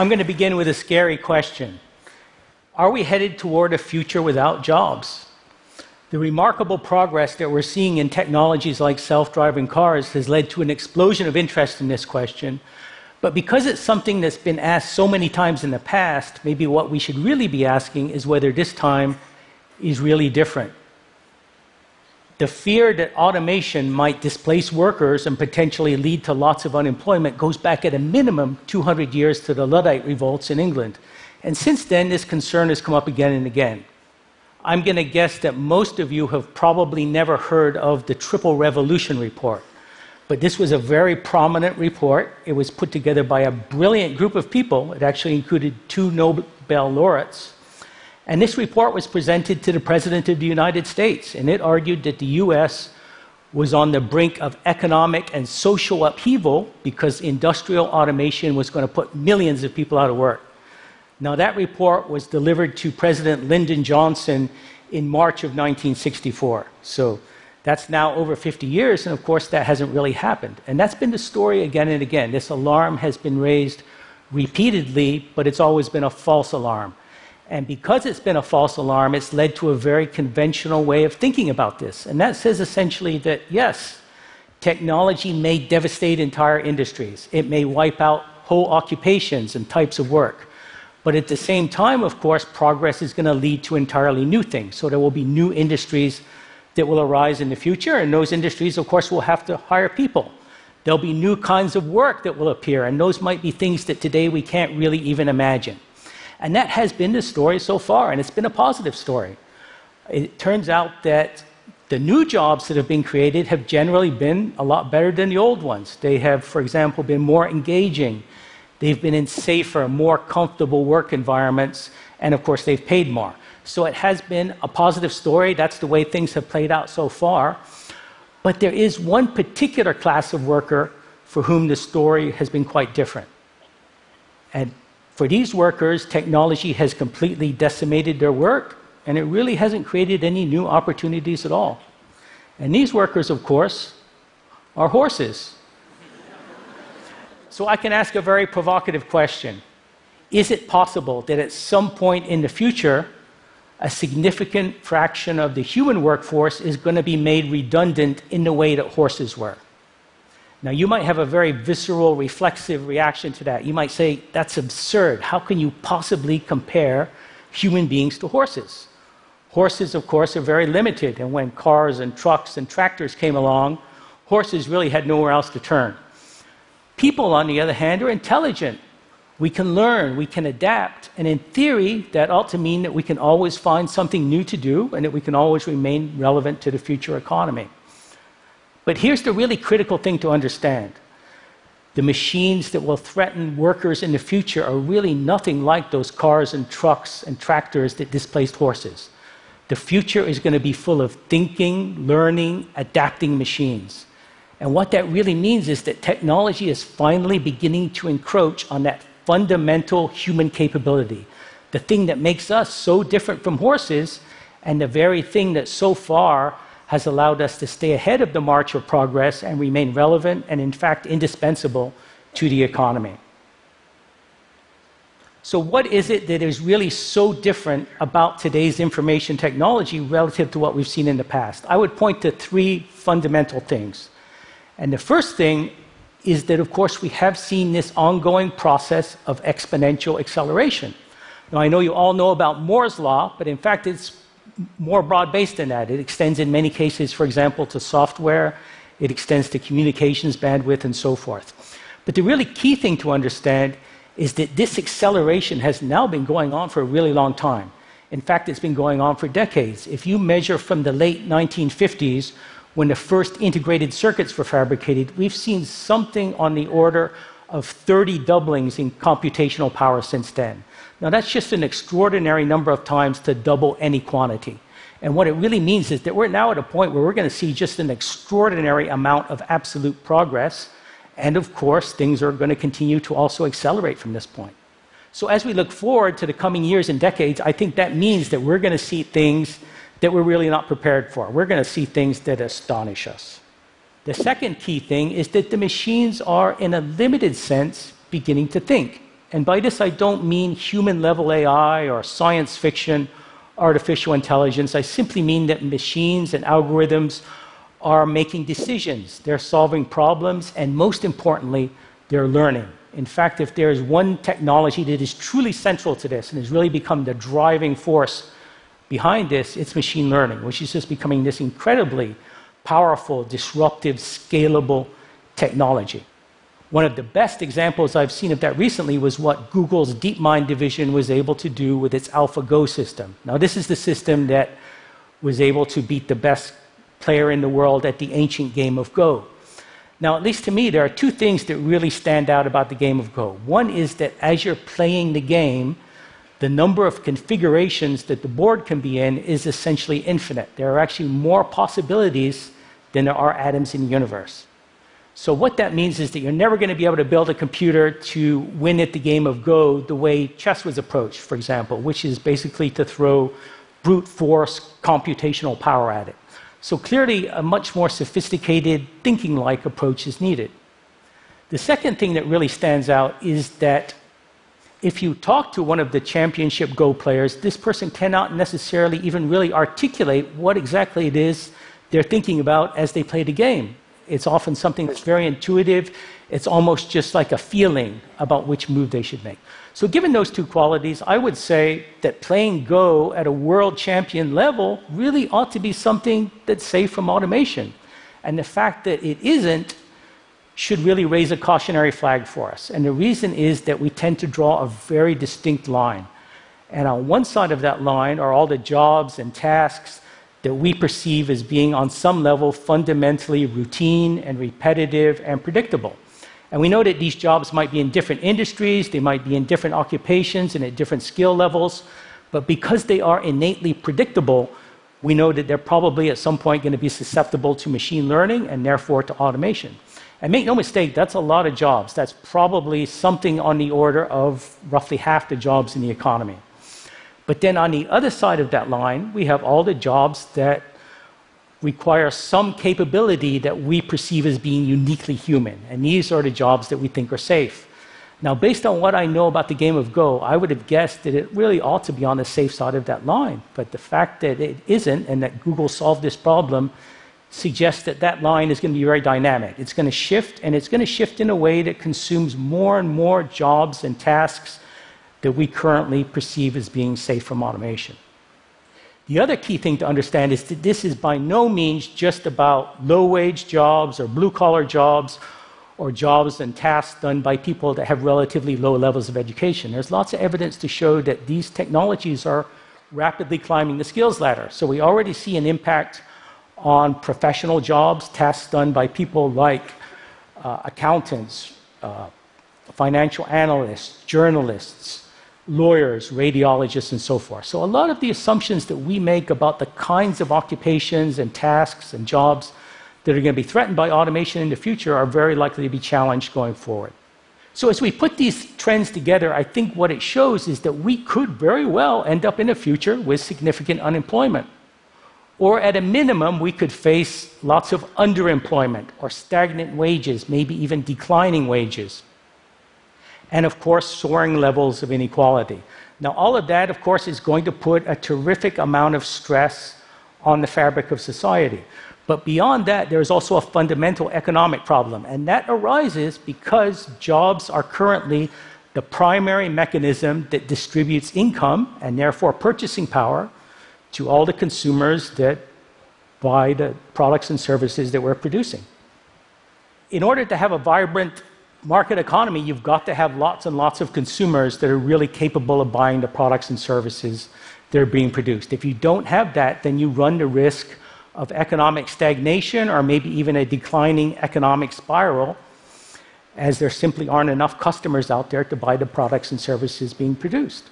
I'm going to begin with a scary question Are we headed toward a future without jobs? The remarkable progress that we're seeing in technologies like self driving cars has led to an explosion of interest in this question. But because it's something that's been asked so many times in the past, maybe what we should really be asking is whether this time is really different. The fear that automation might displace workers and potentially lead to lots of unemployment goes back at a minimum 200 years to the Luddite revolts in England. And since then, this concern has come up again and again. I'm going to guess that most of you have probably never heard of the Triple Revolution Report. But this was a very prominent report. It was put together by a brilliant group of people. It actually included two Nobel laureates. And this report was presented to the President of the United States, and it argued that the US was on the brink of economic and social upheaval because industrial automation was going to put millions of people out of work. Now, that report was delivered to President Lyndon Johnson in March of 1964. So that's now over 50 years, and of course, that hasn't really happened. And that's been the story again and again. This alarm has been raised repeatedly, but it's always been a false alarm. And because it's been a false alarm, it's led to a very conventional way of thinking about this. And that says essentially that yes, technology may devastate entire industries, it may wipe out whole occupations and types of work. But at the same time, of course, progress is going to lead to entirely new things. So there will be new industries that will arise in the future, and those industries, of course, will have to hire people. There'll be new kinds of work that will appear, and those might be things that today we can't really even imagine. And that has been the story so far, and it's been a positive story. It turns out that the new jobs that have been created have generally been a lot better than the old ones. They have, for example, been more engaging. They've been in safer, more comfortable work environments, and of course, they've paid more. So it has been a positive story. That's the way things have played out so far. But there is one particular class of worker for whom the story has been quite different. And for these workers, technology has completely decimated their work, and it really hasn't created any new opportunities at all. And these workers, of course, are horses. so I can ask a very provocative question Is it possible that at some point in the future, a significant fraction of the human workforce is going to be made redundant in the way that horses were? Now, you might have a very visceral, reflexive reaction to that. You might say, that's absurd. How can you possibly compare human beings to horses? Horses, of course, are very limited, and when cars and trucks and tractors came along, horses really had nowhere else to turn. People, on the other hand, are intelligent. We can learn, we can adapt, and in theory, that ought to mean that we can always find something new to do and that we can always remain relevant to the future economy. But here's the really critical thing to understand the machines that will threaten workers in the future are really nothing like those cars and trucks and tractors that displaced horses. The future is going to be full of thinking, learning, adapting machines. And what that really means is that technology is finally beginning to encroach on that fundamental human capability, the thing that makes us so different from horses, and the very thing that so far has allowed us to stay ahead of the march of progress and remain relevant and, in fact, indispensable to the economy. So, what is it that is really so different about today's information technology relative to what we've seen in the past? I would point to three fundamental things. And the first thing is that, of course, we have seen this ongoing process of exponential acceleration. Now, I know you all know about Moore's Law, but in fact, it's more broad based than that. It extends in many cases, for example, to software, it extends to communications bandwidth, and so forth. But the really key thing to understand is that this acceleration has now been going on for a really long time. In fact, it's been going on for decades. If you measure from the late 1950s, when the first integrated circuits were fabricated, we've seen something on the order of 30 doublings in computational power since then. Now, that's just an extraordinary number of times to double any quantity. And what it really means is that we're now at a point where we're going to see just an extraordinary amount of absolute progress. And of course, things are going to continue to also accelerate from this point. So, as we look forward to the coming years and decades, I think that means that we're going to see things that we're really not prepared for. We're going to see things that astonish us. The second key thing is that the machines are, in a limited sense, beginning to think. And by this, I don't mean human level AI or science fiction, artificial intelligence. I simply mean that machines and algorithms are making decisions, they're solving problems, and most importantly, they're learning. In fact, if there is one technology that is truly central to this and has really become the driving force behind this, it's machine learning, which is just becoming this incredibly powerful, disruptive, scalable technology. One of the best examples I've seen of that recently was what Google's DeepMind division was able to do with its AlphaGo system. Now, this is the system that was able to beat the best player in the world at the ancient game of Go. Now, at least to me, there are two things that really stand out about the game of Go. One is that as you're playing the game, the number of configurations that the board can be in is essentially infinite. There are actually more possibilities than there are atoms in the universe. So, what that means is that you're never going to be able to build a computer to win at the game of Go the way chess was approached, for example, which is basically to throw brute force computational power at it. So clearly, a much more sophisticated, thinking like approach is needed. The second thing that really stands out is that if you talk to one of the championship Go players, this person cannot necessarily even really articulate what exactly it is they're thinking about as they play the game. It's often something that's very intuitive. It's almost just like a feeling about which move they should make. So, given those two qualities, I would say that playing Go at a world champion level really ought to be something that's safe from automation. And the fact that it isn't should really raise a cautionary flag for us. And the reason is that we tend to draw a very distinct line. And on one side of that line are all the jobs and tasks that we perceive as being, on some level, fundamentally routine and repetitive and predictable. And we know that these jobs might be in different industries, they might be in different occupations and at different skill levels, but because they are innately predictable, we know that they're probably at some point going to be susceptible to machine learning and therefore to automation. And make no mistake, that's a lot of jobs. That's probably something on the order of roughly half the jobs in the economy. But then on the other side of that line, we have all the jobs that require some capability that we perceive as being uniquely human. And these are the jobs that we think are safe. Now, based on what I know about the game of Go, I would have guessed that it really ought to be on the safe side of that line. But the fact that it isn't and that Google solved this problem suggests that that line is going to be very dynamic. It's going to shift, and it's going to shift in a way that consumes more and more jobs and tasks that we currently perceive as being safe from automation. The other key thing to understand is that this is by no means just about low wage jobs or blue collar jobs or jobs and tasks done by people that have relatively low levels of education. There's lots of evidence to show that these technologies are rapidly climbing the skills ladder. So we already see an impact on professional jobs, tasks done by people like uh, accountants, uh, financial analysts, journalists, lawyers, radiologists, and so forth. So, a lot of the assumptions that we make about the kinds of occupations and tasks and jobs that are going to be threatened by automation in the future are very likely to be challenged going forward. So, as we put these trends together, I think what it shows is that we could very well end up in a future with significant unemployment. Or at a minimum, we could face lots of underemployment or stagnant wages, maybe even declining wages and of course, soaring levels of inequality. Now, all of that, of course, is going to put a terrific amount of stress on the fabric of society. But beyond that, there's also a fundamental economic problem, and that arises because jobs are currently the primary mechanism that distributes income and therefore purchasing power to all the consumers that buy the products and services that we're producing. In order to have a vibrant market economy, you've got to have lots and lots of consumers that are really capable of buying the products and services that are being produced. If you don't have that, then you run the risk of economic stagnation or maybe even a declining economic spiral, as there simply aren't enough customers out there to buy the products and services being produced.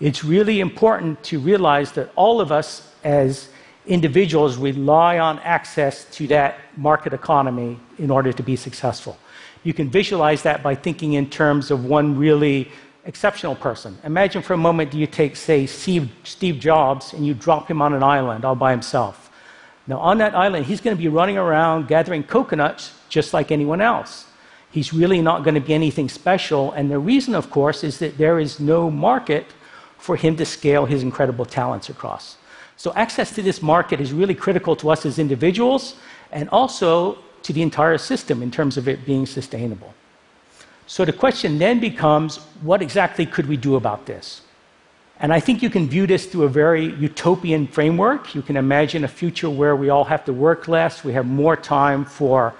It's really important to realize that all of us, as individuals, rely on access to that market economy in order to be successful. You can visualize that by thinking in terms of one really exceptional person. Imagine for a moment you take, say, Steve, Steve Jobs and you drop him on an island all by himself. Now, on that island, he's going to be running around gathering coconuts just like anyone else. He's really not going to be anything special. And the reason, of course, is that there is no market for him to scale his incredible talents across. So, access to this market is really critical to us as individuals and also to the entire system in terms of it being sustainable. So, the question then becomes what exactly could we do about this? And I think you can view this through a very utopian framework. You can imagine a future where we all have to work less, we have more time for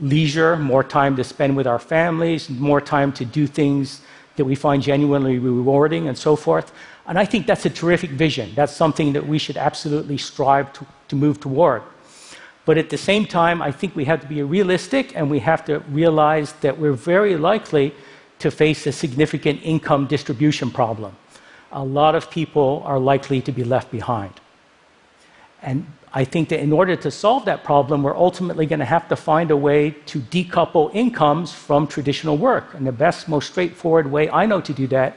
leisure, more time to spend with our families, more time to do things that we find genuinely rewarding, and so forth. And I think that's a terrific vision. That's something that we should absolutely strive to, to move toward. But at the same time, I think we have to be realistic and we have to realize that we're very likely to face a significant income distribution problem a lot of people are likely to be left behind. And I think that in order to solve that problem, we're ultimately going to have to find a way to decouple incomes from traditional work. And the best, most straightforward way I know to do that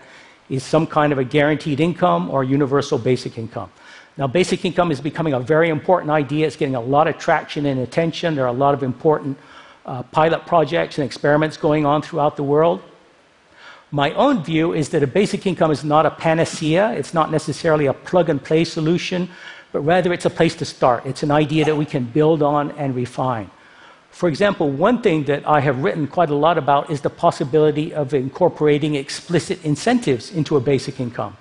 is some kind of a guaranteed income or universal basic income. Now, basic income is becoming a very important idea. It's getting a lot of traction and attention. There are a lot of important uh, pilot projects and experiments going on throughout the world. My own view is that a basic income is not a panacea, it's not necessarily a plug and play solution, but rather it's a place to start. It's an idea that we can build on and refine. For example, one thing that I have written quite a lot about is the possibility of incorporating explicit incentives into a basic income.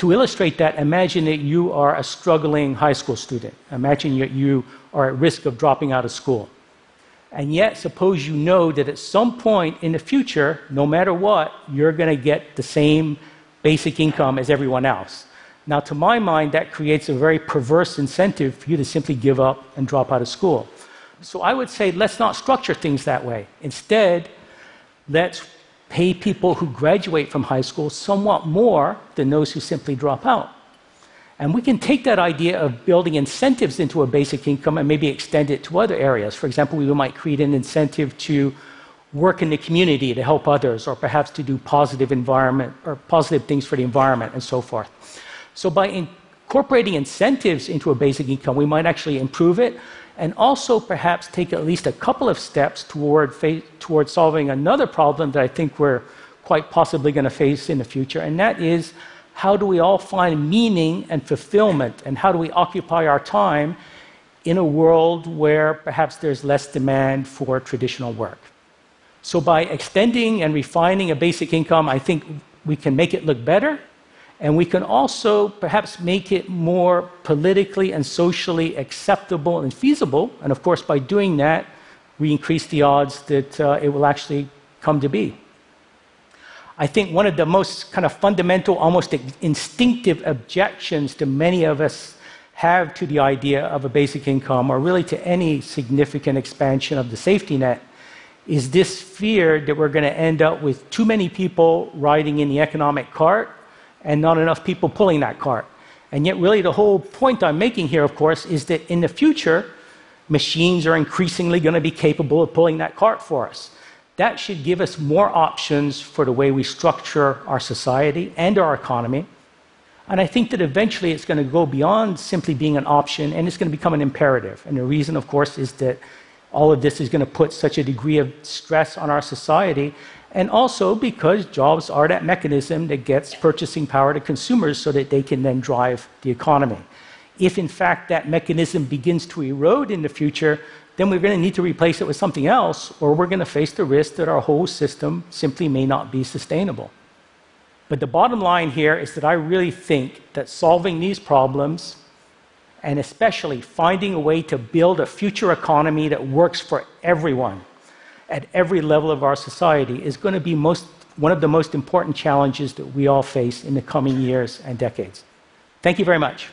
To illustrate that, imagine that you are a struggling high school student. Imagine that you are at risk of dropping out of school. And yet, suppose you know that at some point in the future, no matter what, you're going to get the same basic income as everyone else. Now, to my mind, that creates a very perverse incentive for you to simply give up and drop out of school. So I would say let's not structure things that way. Instead, let's pay people who graduate from high school somewhat more than those who simply drop out. And we can take that idea of building incentives into a basic income and maybe extend it to other areas. For example, we might create an incentive to work in the community to help others, or perhaps to do positive environment or positive things for the environment and so forth. So by incorporating incentives into a basic income, we might actually improve it and also perhaps take at least a couple of steps toward, toward solving another problem that I think we're quite possibly going to face in the future, and that is how do we all find meaning and fulfillment? And how do we occupy our time in a world where perhaps there's less demand for traditional work? So, by extending and refining a basic income, I think we can make it look better. And we can also perhaps make it more politically and socially acceptable and feasible. And of course, by doing that, we increase the odds that uh, it will actually come to be. I think one of the most kind of fundamental, almost instinctive objections that many of us have to the idea of a basic income, or really to any significant expansion of the safety net, is this fear that we're going to end up with too many people riding in the economic cart and not enough people pulling that cart. And yet, really, the whole point I'm making here, of course, is that in the future, machines are increasingly going to be capable of pulling that cart for us that should give us more options for the way we structure our society and our economy. And I think that eventually it's going to go beyond simply being an option and it's going to become an imperative. And the reason, of course, is that all of this is going to put such a degree of stress on our society. And also because jobs are that mechanism that gets purchasing power to consumers so that they can then drive the economy. If, in fact, that mechanism begins to erode in the future, then we're going to need to replace it with something else, or we're going to face the risk that our whole system simply may not be sustainable. But the bottom line here is that I really think that solving these problems, and especially finding a way to build a future economy that works for everyone at every level of our society, is going to be most, one of the most important challenges that we all face in the coming years and decades. Thank you very much.